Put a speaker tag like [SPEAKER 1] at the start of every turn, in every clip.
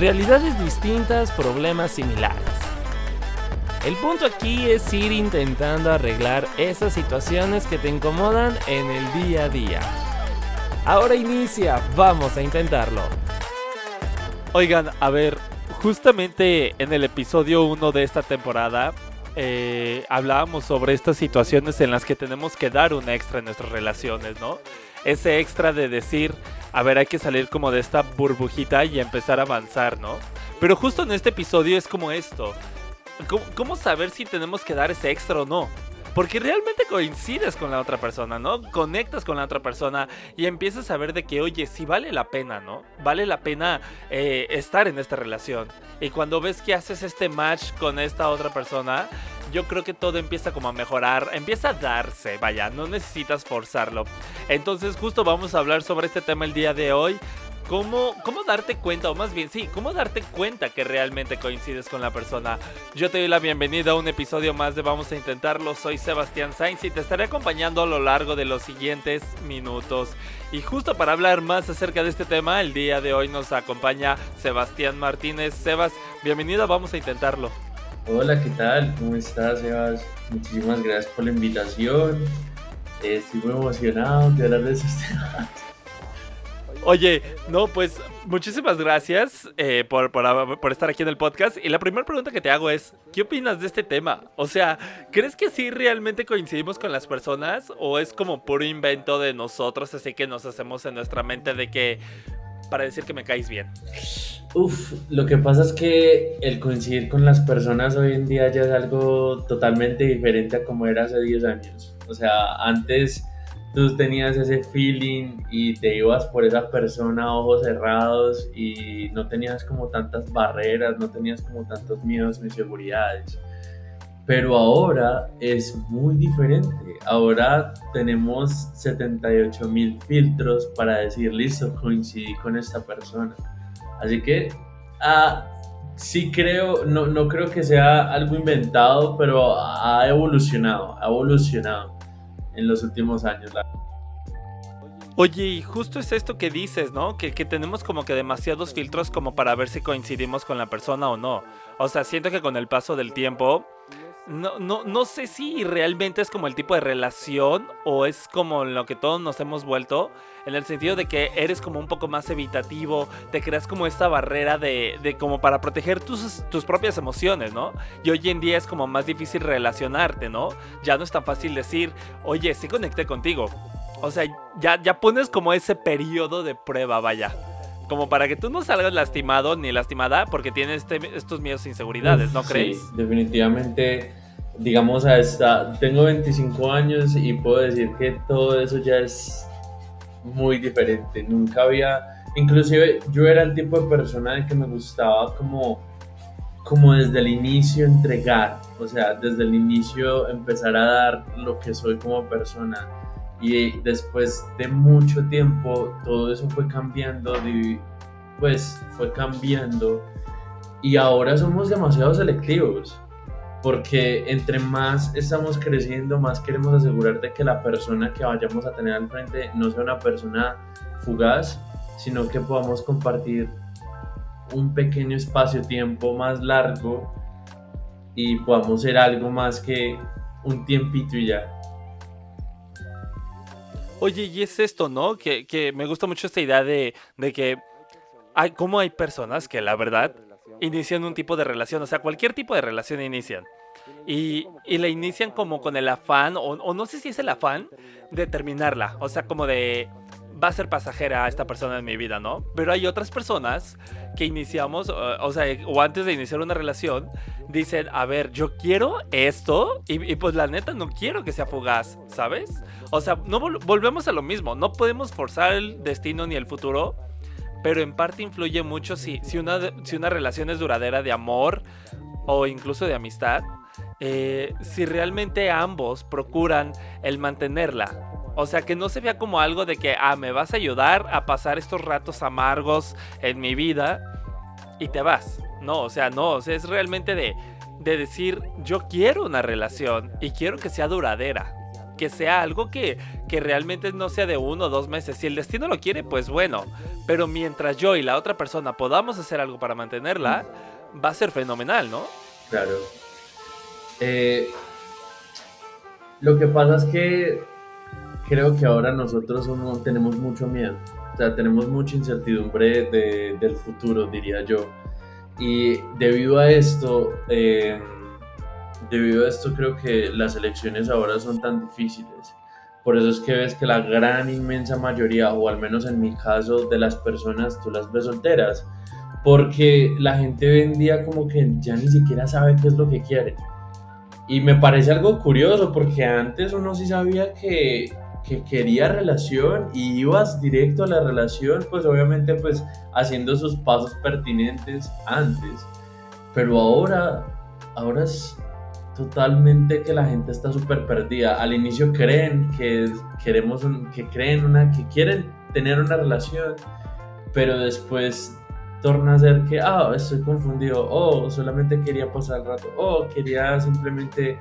[SPEAKER 1] Realidades distintas, problemas similares. El punto aquí es ir intentando arreglar esas situaciones que te incomodan en el día a día. Ahora inicia, vamos a intentarlo.
[SPEAKER 2] Oigan, a ver, justamente en el episodio 1 de esta temporada eh, hablábamos sobre estas situaciones en las que tenemos que dar un extra en nuestras relaciones, ¿no? Ese extra de decir, a ver, hay que salir como de esta burbujita y empezar a avanzar, ¿no? Pero justo en este episodio es como esto. ¿Cómo, saber si tenemos que dar ese extra o no? Porque realmente coincides con la otra persona, ¿no? Conectas con la otra persona y empiezas a ver de que, oye, sí vale la pena, ¿no? Vale la pena eh, estar en esta relación. Y cuando ves que haces este match con esta otra persona, yo creo que todo empieza como a mejorar, empieza a darse, vaya, no necesitas forzarlo. Entonces justo vamos a hablar sobre este tema el día de hoy. ¿Cómo, ¿Cómo darte cuenta, o más bien, sí, cómo darte cuenta que realmente coincides con la persona? Yo te doy la bienvenida a un episodio más de Vamos a Intentarlo. Soy Sebastián Sainz y te estaré acompañando a lo largo de los siguientes minutos. Y justo para hablar más acerca de este tema, el día de hoy nos acompaña Sebastián Martínez. Sebas, bienvenido, vamos a intentarlo.
[SPEAKER 3] Hola, ¿qué tal? ¿Cómo estás, Sebas? Muchísimas gracias por la invitación. estoy muy emocionado de hablar de esos temas.
[SPEAKER 2] Oye, no, pues muchísimas gracias eh, por, por, estar aquí en el podcast. Y la primera pregunta que te hago es, ¿qué opinas de este tema? O sea, ¿crees que sí realmente coincidimos con las personas? ¿O es como puro invento de nosotros, así que nos hacemos en nuestra mente de que para decir que me caes bien?
[SPEAKER 3] Uf, lo que pasa es que el coincidir con las personas hoy en día ya es algo totalmente diferente a como era hace 10 años. O sea, antes tú tenías ese feeling y te ibas por esa persona ojos cerrados y no tenías como tantas barreras, no tenías como tantos miedos ni inseguridades. Pero ahora es muy diferente. Ahora tenemos 78 mil filtros para decir, listo, coincidí con esta persona. Así que ah, sí creo, no, no creo que sea algo inventado, pero ha evolucionado, ha evolucionado en los últimos años.
[SPEAKER 2] Oye, y justo es esto que dices, ¿no? Que, que, tenemos como que demasiados filtros como para ver si coincidimos con la persona o no. O sea, siento que con el paso del tiempo no, no, no sé si realmente es como el tipo de relación o es como lo que todos nos hemos vuelto, en el sentido de que eres como un poco más evitativo, te creas como esta barrera de, de como para proteger tus, tus propias emociones, ¿no? Y hoy en día es como más difícil relacionarte, ¿no? Ya no es tan fácil decir, oye, sí conecté contigo. O sea, ya, ya pones como ese periodo de prueba, vaya como para que tú no salgas lastimado ni lastimada porque tienes este, estos miedos e inseguridades, ¿no crees? Sí,
[SPEAKER 3] definitivamente, digamos, a esta, tengo 25 años y puedo decir que todo eso ya es muy diferente. Nunca había, inclusive yo era el tipo de persona de que me gustaba como, como desde el inicio entregar, o sea, desde el inicio empezar a dar lo que soy como persona y después de mucho tiempo todo eso fue cambiando, pues fue cambiando y ahora somos demasiado selectivos porque entre más estamos creciendo, más queremos asegurar de que la persona que vayamos a tener al frente no sea una persona fugaz, sino que podamos compartir un pequeño espacio-tiempo más largo y podamos ser algo más que un tiempito y ya.
[SPEAKER 2] Oye, y es esto, ¿no? Que, me gusta mucho esta idea de, que hay, cómo hay personas que la verdad inician un tipo de relación, o sea, cualquier tipo de relación inician. Y, y la inician como con el afán, o, o, no sé si es el afán, de terminarla. O sea, como de, va a ser pasajera esta persona en mi vida, ¿no? Pero hay otras personas que iniciamos, o, sea, o antes de iniciar una relación, dicen, a ver, yo quiero esto y, pues la neta no quiero que sea fugaz, ¿sabes? O sea, no volvemos a lo mismo, no podemos forzar el destino ni el futuro, pero en parte influye mucho si, si, una, si una relación es duradera de amor o incluso de amistad, eh, si realmente ambos procuran el mantenerla o sea, que no se vea como algo de que, ah, me vas a ayudar a pasar estos ratos amargos en mi vida y te vas. No, o sea, no, o sea, es realmente de, de decir, yo quiero una relación y quiero que sea duradera. que sea algo que, que realmente no sea de uno o dos meses. Si el destino lo quiere, pues bueno. Pero mientras yo y la otra persona podamos hacer algo para mantenerla, va a ser fenomenal, ¿no?
[SPEAKER 3] Claro. Eh, lo que pasa es que creo que ahora nosotros tenemos mucho miedo. O sea, tenemos mucha incertidumbre del futuro, diría yo. Y debido a esto, eh, debido a esto creo que las elecciones ahora son tan difíciles. Por eso es que ves que la gran inmensa mayoría, o al menos en mi caso, de las personas, tú las ves solteras. Porque la gente hoy en día como que ya ni siquiera sabe qué es lo que quiere. Y me parece algo curioso porque antes uno sí sabía que, que quería relación y ibas directo a la relación, pues obviamente pues haciendo sus pasos pertinentes antes. Pero ahora, ahora es totalmente que la gente está súper perdida. Al inicio creen que queremos, que creen una, que quieren tener una relación, pero después torna a ser que, ah, estoy confundido, oh, solamente quería pasar el rato, oh, quería simplemente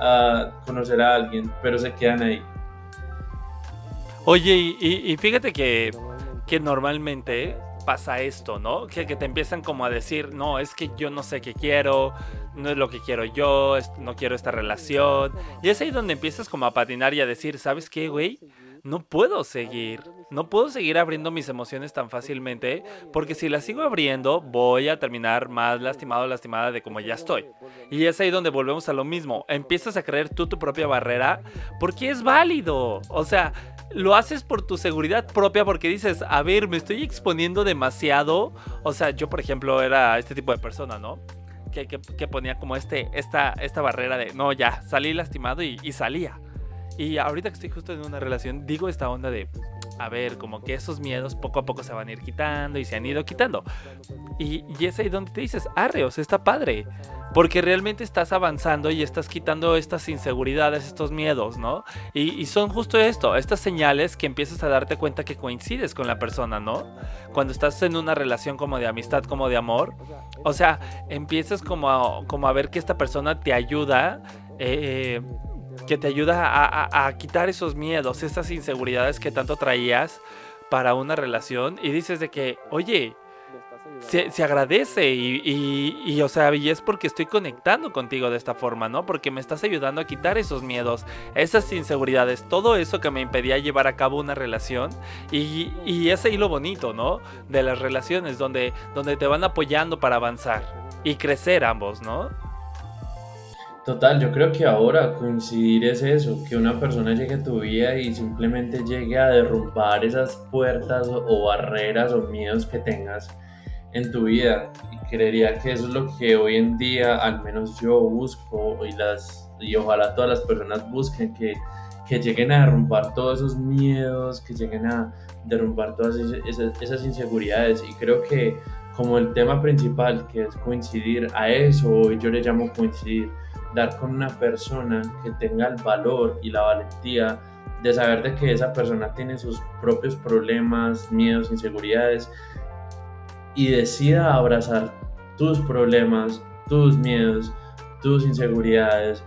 [SPEAKER 3] uh, conocer a alguien, pero se quedan ahí.
[SPEAKER 2] Oye, y, fíjate que, que normalmente pasa esto, ¿no? Que, que, te empiezan como a decir, no, es que yo no sé qué quiero, no es lo que quiero yo, no quiero esta relación. Y es ahí donde empiezas como a patinar y a decir, ¿sabes qué, güey? No puedo seguir, no puedo seguir abriendo mis emociones tan fácilmente, porque si las sigo abriendo, voy a terminar más lastimado o lastimada de como ya estoy. Y es ahí donde volvemos a lo mismo, empiezas a creer tú tu propia barrera, porque es válido, o sea, lo haces por tu seguridad propia porque dices, a ver, me estoy exponiendo demasiado. O sea, yo por ejemplo era este tipo de persona, ¿no? Que, que, ponía como este, esta, esta barrera de, no, ya, salí lastimado y, y salía. Y ahorita que estoy justo en una relación, digo esta onda de, a ver, como que esos miedos poco a poco se van a ir quitando y se han ido quitando. Y, y es ahí donde te dices, arre, o sea, está padre. Porque realmente estás avanzando y estás quitando estas inseguridades, estos miedos, ¿no? Y, son justo esto, estas señales que empiezas a darte cuenta que coincides con la persona, ¿no? Cuando estás en una relación como de amistad, como de amor, o sea, empiezas como a, como a ver que esta persona te ayuda. Eh, que te ayuda a, quitar esos miedos, esas inseguridades que tanto traías para una relación y dices de que, oye, se, agradece y, y, o sea, y es porque estoy conectando contigo de esta forma, ¿no? Porque me estás ayudando a quitar esos miedos, esas inseguridades, todo eso que me impedía llevar a cabo una relación y, y es ahí lo bonito, ¿no? De las relaciones, donde te van apoyando para avanzar y crecer ambos, ¿no?
[SPEAKER 3] Total, yo creo que ahora coincidir es eso, que una persona llegue a tu vida y simplemente llegue a derrumbar esas puertas o barreras o miedos que tengas en tu vida. Y creería que eso es lo que hoy en día, al menos yo busco y, las, y ojalá todas las personas busquen, que, que lleguen a derrumbar todos esos miedos, que lleguen a derrumbar todas esas, esas inseguridades. Y creo que como el tema principal, que es coincidir a eso, yo le llamo coincidir dar con una persona que tenga el valor y la valentía de saber de que esa persona tiene sus propios problemas, miedos, inseguridades y decida abrazar tus problemas, tus miedos, tus inseguridades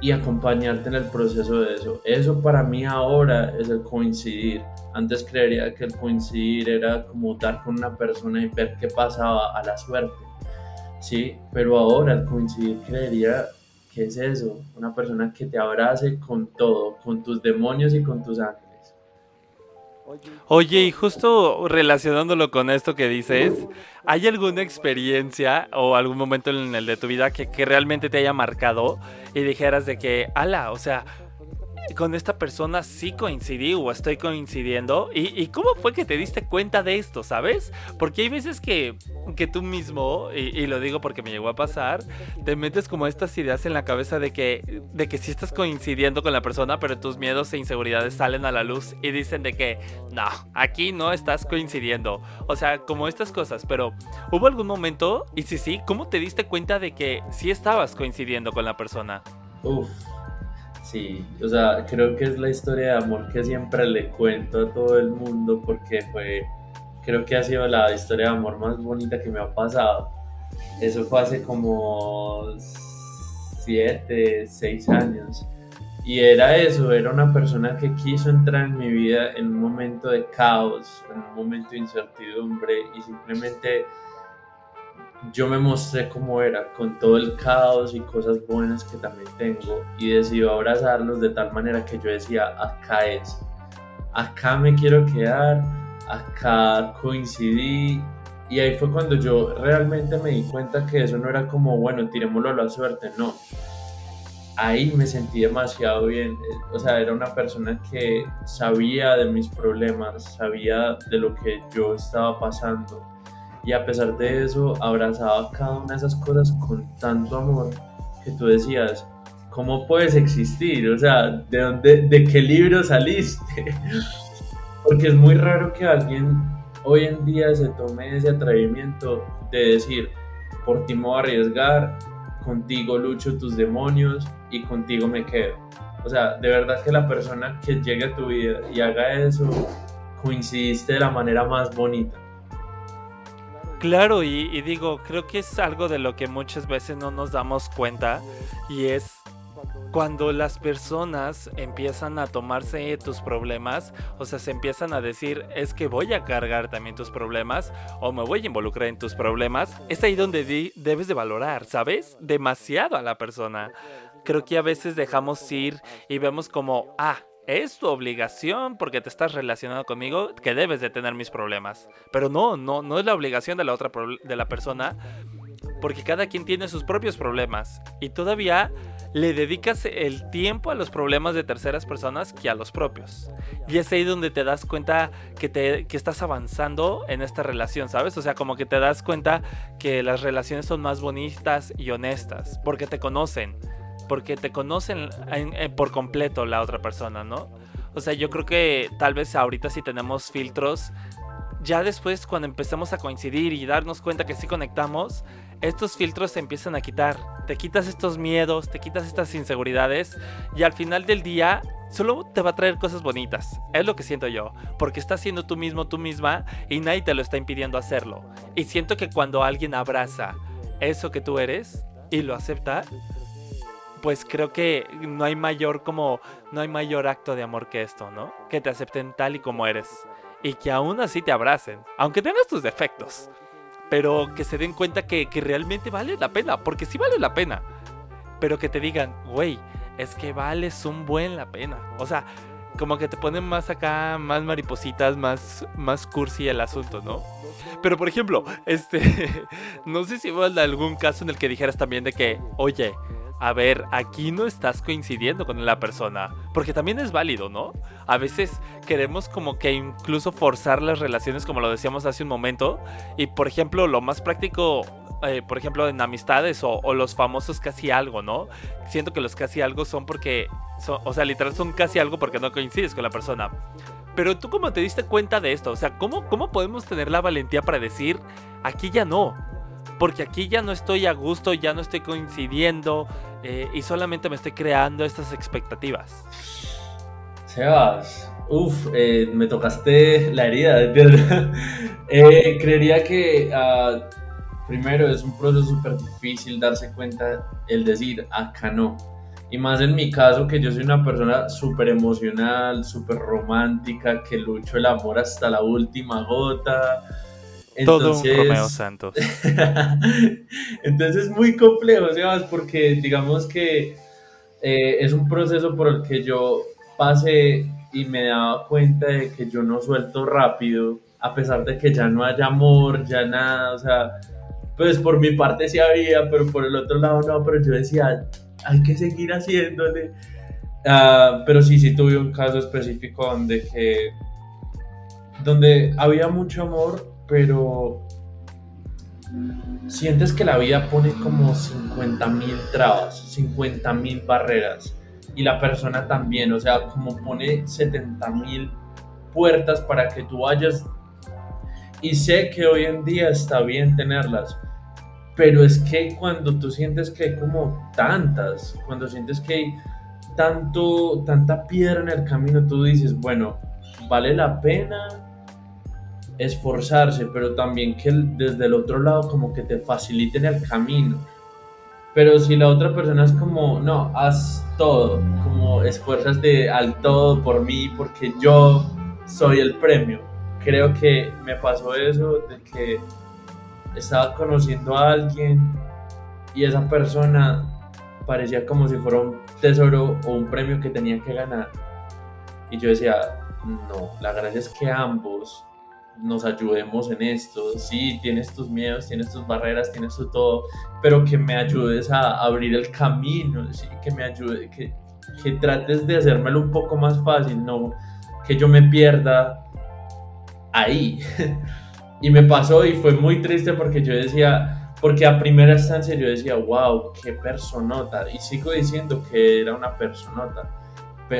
[SPEAKER 3] y acompañarte en el proceso de eso. Eso para mí ahora es el coincidir. Antes creería que el coincidir era como dar con una persona y ver qué pasaba a la suerte Sí, pero ahora al coincidir creería que es eso, una persona que te abrace con todo, con tus demonios y con tus ángeles.
[SPEAKER 2] Oye, y justo relacionándolo con esto que dices, ¿hay alguna experiencia o algún momento en el de tu vida que, que realmente te haya marcado y dijeras de que, ala, o sea, con esta persona sí coincidí o estoy coincidiendo. ¿Y, cómo fue que te diste cuenta de esto, sabes? Porque hay veces que, que tú mismo, y, lo digo porque me llegó a pasar, te metes como estas ideas en la cabeza de que, de que sí estás coincidiendo con la persona, pero tus miedos e inseguridades salen a la luz y dicen de que no, aquí no estás coincidiendo. O sea, como estas cosas, pero ¿hubo algún momento? Y si sí, ¿cómo te diste cuenta de que sí estabas coincidiendo con la persona?
[SPEAKER 3] Uf, Sí, o sea, creo que es la historia de amor que siempre le cuento a todo el mundo porque fue, creo que ha sido la historia de amor más bonita que me ha pasado. Eso fue hace como siete, seis años. Y era eso, era una persona que quiso entrar en mi vida en un momento de caos, en un momento de incertidumbre y simplemente yo me mostré como era, con todo el caos y cosas buenas que también tengo y decidí abrazarlos de tal manera que yo decía, acá es, acá me quiero quedar, acá coincidí y ahí fue cuando yo realmente me di cuenta que eso no era como, bueno, tirémoslo a la suerte, no. Ahí me sentí demasiado bien. O sea, era una persona que sabía de mis problemas, sabía de lo que yo estaba pasando. Y a pesar de eso, abrazaba cada una de esas cosas con tanto amor que tú decías, ¿cómo puedes existir? O sea, ¿de, dónde, de qué libro saliste? Porque es muy raro que alguien hoy en día se tome ese atrevimiento de decir, por ti me voy a arriesgar, contigo lucho tus demonios y contigo me quedo. O sea, de verdad que la persona que llegue a tu vida y haga eso, coincidiste de la manera más bonita.
[SPEAKER 2] Claro, y, digo, creo que es algo de lo que muchas veces no nos damos cuenta y es cuando las personas empiezan a tomarse tus problemas, o sea, se empiezan a decir, es que voy a cargar también tus problemas o me voy a involucrar en tus problemas, es ahí donde debes de valorar, ¿sabes? Demasiado a la persona. Creo que a veces dejamos ir y vemos como, ah, es tu obligación porque te estás relacionando conmigo que debes de tener mis problemas. Pero no, no, no es la obligación de la otra de la persona porque cada quien tiene sus propios problemas y todavía le dedicas el tiempo a los problemas de terceras personas que a los propios. Y es ahí donde te das cuenta que, te, que estás avanzando en esta relación, ¿sabes? O sea, como que te das cuenta que las relaciones son más bonitas y honestas, porque te conocen, porque te conocen por completo la otra persona, ¿no? O sea, yo creo que tal vez ahorita si tenemos filtros, ya después cuando empecemos a coincidir y darnos cuenta que sí conectamos, estos filtros se empiezan a quitar. Te quitas estos miedos, te quitas estas inseguridades y al final del día solo te va a traer cosas bonitas. Es lo que siento yo, porque estás siendo tú mismo, tú misma y nadie te lo está impidiendo hacerlo. Y siento que cuando alguien abraza eso que tú eres y lo acepta, pues creo que no hay mayor como no hay mayor acto de amor que esto, ¿no? Que te acepten tal y como eres y que aún así te abracen, aunque tengas tus defectos pero que se den cuenta que, realmente vale la pena, porque sí vale la pena, pero que te digan, güey, es que vales un buen la pena. O sea, como que te ponen más acá, más maripositas, más, más cursi el asunto, ¿no? Pero por ejemplo, este, no sé si hubo algún caso en el que dijeras también de que, oye, a ver, aquí no estás coincidiendo con la persona, porque también es válido, ¿no? A veces queremos como que incluso forzar las relaciones, como lo decíamos hace un momento, y por ejemplo, lo más práctico, eh, por ejemplo, en amistades o, los famosos casi algo, ¿no? Siento que los casi algo son porque, o sea, literal son casi algo porque no coincides con la persona. Pero tú cómo te diste cuenta de esto, o sea, ¿cómo, cómo podemos tener la valentía para decir, aquí ya no? Porque aquí ya no estoy a gusto, ya no estoy coincidiendo, eh, y solamente me estoy creando estas expectativas.
[SPEAKER 3] Sebas, uff, eh, me tocaste la herida, eh, creería que ah, primero es un proceso súper difícil darse cuenta el decir acá no. Y más en mi caso, que yo soy una persona súper emocional, súper romántica, que lucho el amor hasta la última gota
[SPEAKER 2] todo un Romeo Santos.
[SPEAKER 3] Entonces es muy complejo, Sebas, porque digamos que eh, es un proceso por el que yo pasé y me daba cuenta de que yo no suelto rápido, a pesar de que ya no haya amor, ya nada, o sea, pues por mi parte sí había, pero por el otro lado no, pero yo decía, hay que seguir haciéndole. Ah, pero sí, sí tuve un caso específico donde que donde había mucho amor, pero sientes que la vida pone como 50 mil trabas, 50 mil barreras y la persona también, o sea, como pone 70 mil puertas para que tú vayas y sé que hoy en día está bien tenerlas, pero es que cuando tú sientes que hay como tantas, cuando sientes que hay tanto, tanta piedra en el camino, tú dices, bueno, vale la pena esforzarse, pero también que desde el otro lado como que te faciliten el camino. Pero si la otra persona es como, no, haz todo, como esfuérzate al todo por mí, porque yo soy el premio. Creo que me pasó eso de que estaba conociendo a alguien y esa persona parecía como si fuera un tesoro o un premio que tenía que ganar. Y yo decía, no, la gracia es que ambos nos ayudemos en esto. Sí, tienes tus miedos, tienes tus barreras, tienes tu todo, pero que me ayudes a abrir el camino, que me ayude, que, que trates de hacérmelo un poco más fácil, no que yo me pierda ahí. y me pasó y fue muy triste porque yo decía, porque a primera instancia yo decía, wow, qué personota. Y sigo diciendo que era una personota,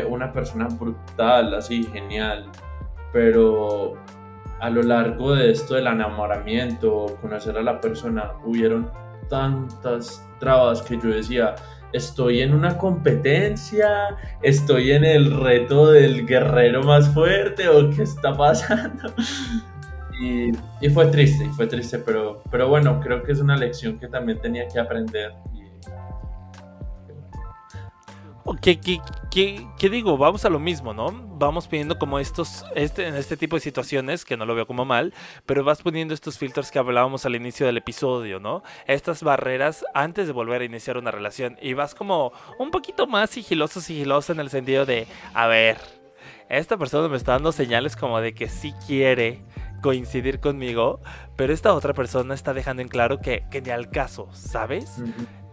[SPEAKER 3] una persona brutal, así, genial. Pero a lo largo de esto del enamoramiento, conocer a la persona, hubieron tantas trabas que yo decía, estoy en una competencia, estoy en el reto del guerrero más fuerte o qué está pasando. Y, fue triste, fue triste, pero, pero bueno, creo que es una lección que también tenía que aprender.
[SPEAKER 2] ¿Qué, qué, digo? Vamos a lo mismo, ¿no? Vamos poniendo como estos, este, en este tipo de situaciones, que no lo veo como mal, pero vas poniendo estos filtros que hablábamos al inicio del episodio, ¿no? Estas barreras antes de volver a iniciar una relación y vas como un poquito más sigiloso, sigiloso en el sentido de, a ver, esta persona me está dando señales como de que sí quiere coincidir conmigo, pero esta otra persona está dejando en claro que, que ni al caso, ¿sabes?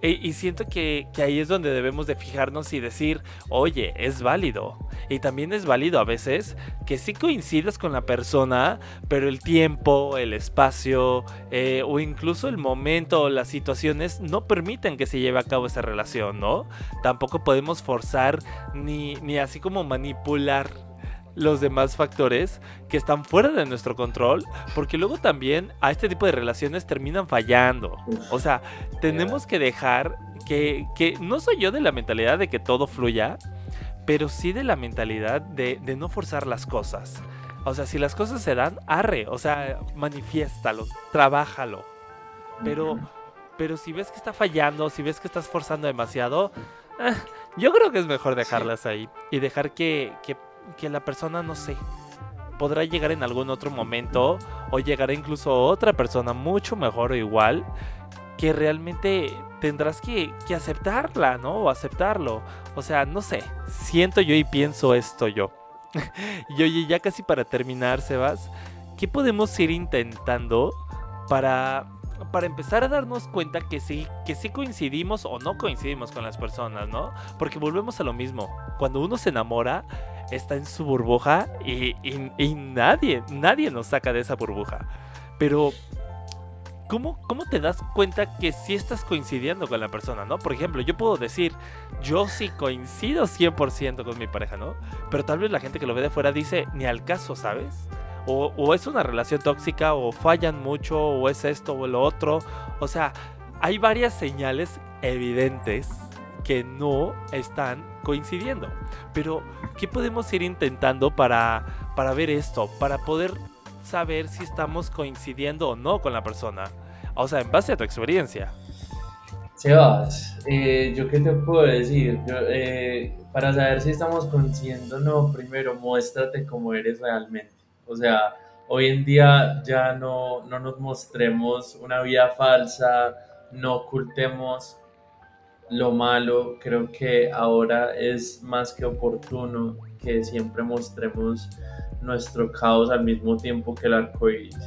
[SPEAKER 2] Y, siento que, ahí es donde debemos de fijarnos y decir, oye, es válido. Y también es válido a veces que sí coincidas con la persona, pero el tiempo, el espacio eh, o incluso el momento o las situaciones no permiten que se lleve a cabo esa relación, ¿no? Tampoco podemos forzar ni, ni así como manipular los demás factores que están fuera de nuestro control, porque luego también a este tipo de relaciones terminan fallando. O sea, tenemos que dejar que, que, no soy yo de la mentalidad de que todo fluya, pero sí de la mentalidad de, de no forzar las cosas. O sea, si las cosas se dan, arre, o sea, manifiéstalo, trabájalo. Pero, pero si ves que está fallando, si ves que estás forzando demasiado, eh, yo creo que es mejor dejarlas ahí y dejar que, que que la persona, no sé, podrá llegar en algún otro momento o llegará incluso otra persona mucho mejor o igual que realmente tendrás que, que, aceptarla, ¿no? O aceptarlo. O sea, no sé, siento yo y pienso esto yo. y oye, ya casi para terminar, Sebas, ¿qué podemos ir intentando para, para empezar a darnos cuenta que sí, que sí coincidimos o no coincidimos con las personas, ¿no? Porque volvemos a lo mismo. Cuando uno se enamora, está en su burbuja y, nadie, nadie nos saca de esa burbuja. Pero, ¿cómo, ¿cómo te das cuenta que sí estás coincidiendo con la persona, no? Por ejemplo, yo puedo decir, yo sí coincido 100% con mi pareja, ¿no? Pero tal vez la gente que lo ve de fuera dice, ni al caso, ¿sabes? O, es una relación tóxica, o fallan mucho, o es esto o lo otro. O sea, hay varias señales evidentes que no están coincidiendo. Pero, ¿qué podemos ir intentando para, para ver esto? Para poder saber si estamos coincidiendo o no con la persona. O sea, en base a tu experiencia.
[SPEAKER 3] Sebas, eh, ¿yo qué te puedo decir? Eh, para saber si estamos coincidiendo o no, primero muéstrate como eres realmente. O sea, hoy en día ya no, no nos mostremos una vida falsa, no ocultemos lo malo, creo que ahora es más que oportuno que siempre mostremos nuestro caos al mismo tiempo que el arco iris.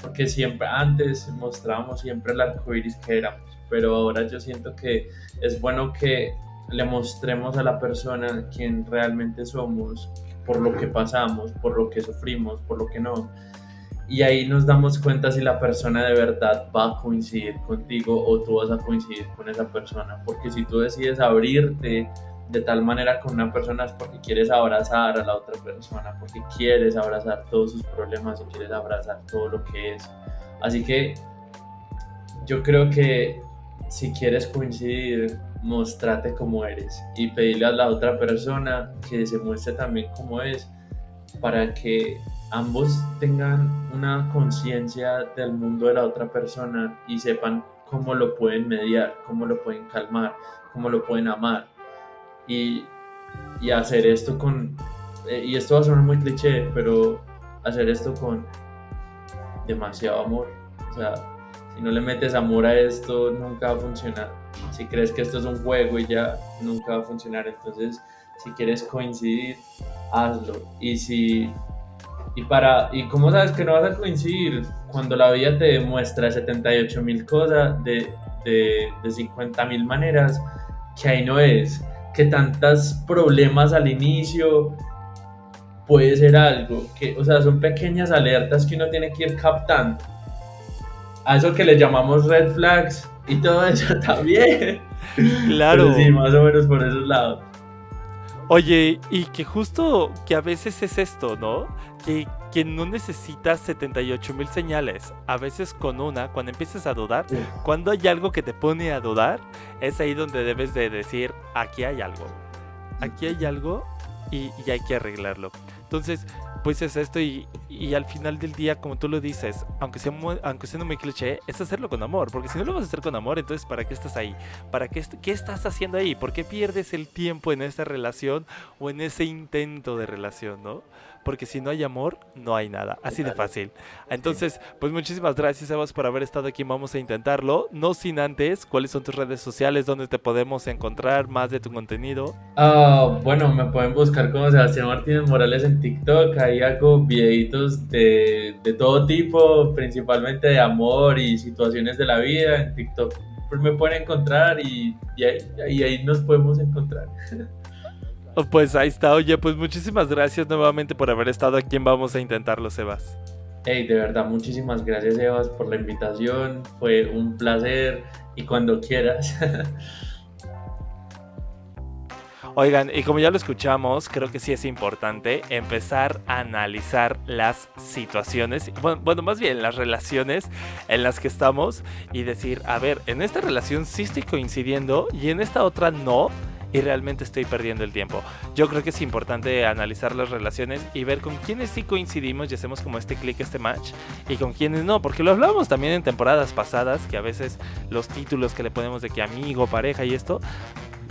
[SPEAKER 3] Porque siempre, antes mostrábamos siempre el arco iris que éramos, pero ahora yo siento que es bueno que le mostremos a la persona quién realmente somos, por lo que pasamos, por lo que sufrimos, por lo que no y ahí nos damos cuenta si la persona de verdad va a coincidir contigo o tú vas a coincidir con esa persona. Porque si tú decides abrirte de tal manera con una persona es porque quieres abrazar a la otra persona, porque quieres abrazar todos sus problemas y quieres abrazar todo lo que es. Así que yo creo que si quieres coincidir, mostrate como eres y pedirle a la otra persona que se muestre también como es para que ambos tengan una conciencia del mundo de la otra persona y sepan cómo lo pueden mediar, cómo lo pueden calmar, cómo lo pueden amar. Y, y hacer esto con, eh, y esto va a sonar muy cliché, pero hacer esto con demasiado amor. O sea, si no le metes amor a esto, nunca va a funcionar. Si crees que esto es un juego y ya, nunca va a funcionar. Entonces, si quieres coincidir, hazlo. Y si y para y cómo sabes que no vas a coincidir cuando la vida te demuestra 78 mil cosas de, de, de 50 mil maneras que ahí no es, que tantos problemas al inicio puede ser algo, que, o sea, son pequeñas alertas que uno tiene que ir captando. A eso que le llamamos red flags y todo eso también.
[SPEAKER 2] Claro.
[SPEAKER 3] sí, más o menos por esos lados.
[SPEAKER 2] Oye, y que justo que a veces es esto, ¿no? Que, que no necesitas 78 mil señales. A veces con una, cuando empieces a dudar,
[SPEAKER 3] Sí.
[SPEAKER 2] cuando hay algo que te pone a dudar, es ahí donde debes de decir, aquí hay algo. Aquí hay algo y, y hay que arreglarlo. Entonces, pues es esto y, y al final del día, como tú lo dices, aunque sea, muy, aunque sea muy cliché, es hacerlo con amor. Porque si no lo vas a hacer con amor, entonces ¿para qué estás ahí? ¿Para qué, qué estás haciendo ahí? ¿Por qué pierdes el tiempo en esa relación o en ese intento de relación, no? Porque si no hay amor, no hay nada. Así de fácil. Entonces, pues muchísimas gracias, Sebas, por haber estado aquí. Vamos a intentarlo. No sin antes, ¿cuáles son tus redes sociales? ¿Dónde te podemos encontrar más de tu contenido?
[SPEAKER 3] Ah, bueno, me pueden buscar como Sebastián Martínez Morales en TikTok. Ahí hago videitos de, de todo tipo, principalmente de amor y situaciones de la vida. En TikTok pues me pueden encontrar y, y ahí, y ahí nos podemos encontrar.
[SPEAKER 2] Pues ahí está. Oye, pues muchísimas gracias nuevamente por haber estado aquí en Vamos a Intentarlo, Sebas.
[SPEAKER 3] Hey, de verdad, muchísimas gracias, Evas, por la invitación. Fue un placer y cuando quieras.
[SPEAKER 2] Oigan, y como ya lo escuchamos, creo que sí es importante empezar a analizar las situaciones, bueno, bueno, más bien las relaciones en las que estamos y decir, a ver, en esta relación sí estoy coincidiendo y en esta otra no. Y realmente estoy perdiendo el tiempo. Yo creo que es importante analizar las relaciones y ver con quiénes sí coincidimos y hacemos como este clic, este match, y con quiénes no, porque lo hablábamos también en temporadas pasadas, que a veces los títulos que le ponemos de que amigo, pareja y esto,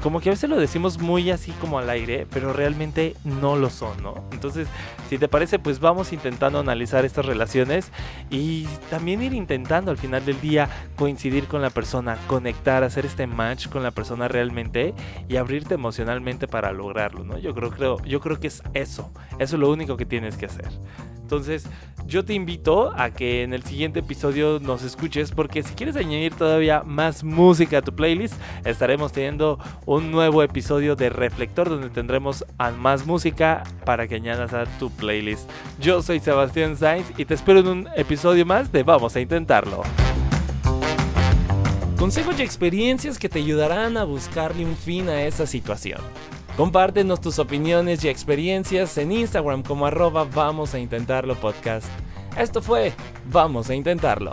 [SPEAKER 2] como que a veces lo decimos muy así como al aire, pero realmente no lo son, ¿no? Entonces, si te parece, pues vamos intentando analizar estas relaciones y también ir intentando al final del día coincidir con la persona, conectar, hacer este match con la persona realmente y abrirte emocionalmente para lograrlo, ¿no? Yo creo, creo, yo creo que es eso, eso es lo único que tienes que hacer. Entonces, yo te invito a que en el siguiente episodio nos escuches porque si quieres añadir todavía más música a tu playlist, estaremos teniendo un nuevo episodio de Reflector donde tendremos más música para que añadas a tu playlist. Yo soy Sebastián Sainz y te espero en un episodio más de Vamos a Intentarlo.
[SPEAKER 1] Consejos y experiencias que te ayudarán a buscarle un fin a esa situación. Compártenos tus opiniones y experiencias en Instagram como arroba vamos a intentarlo podcast. Esto fue Vamos a intentarlo.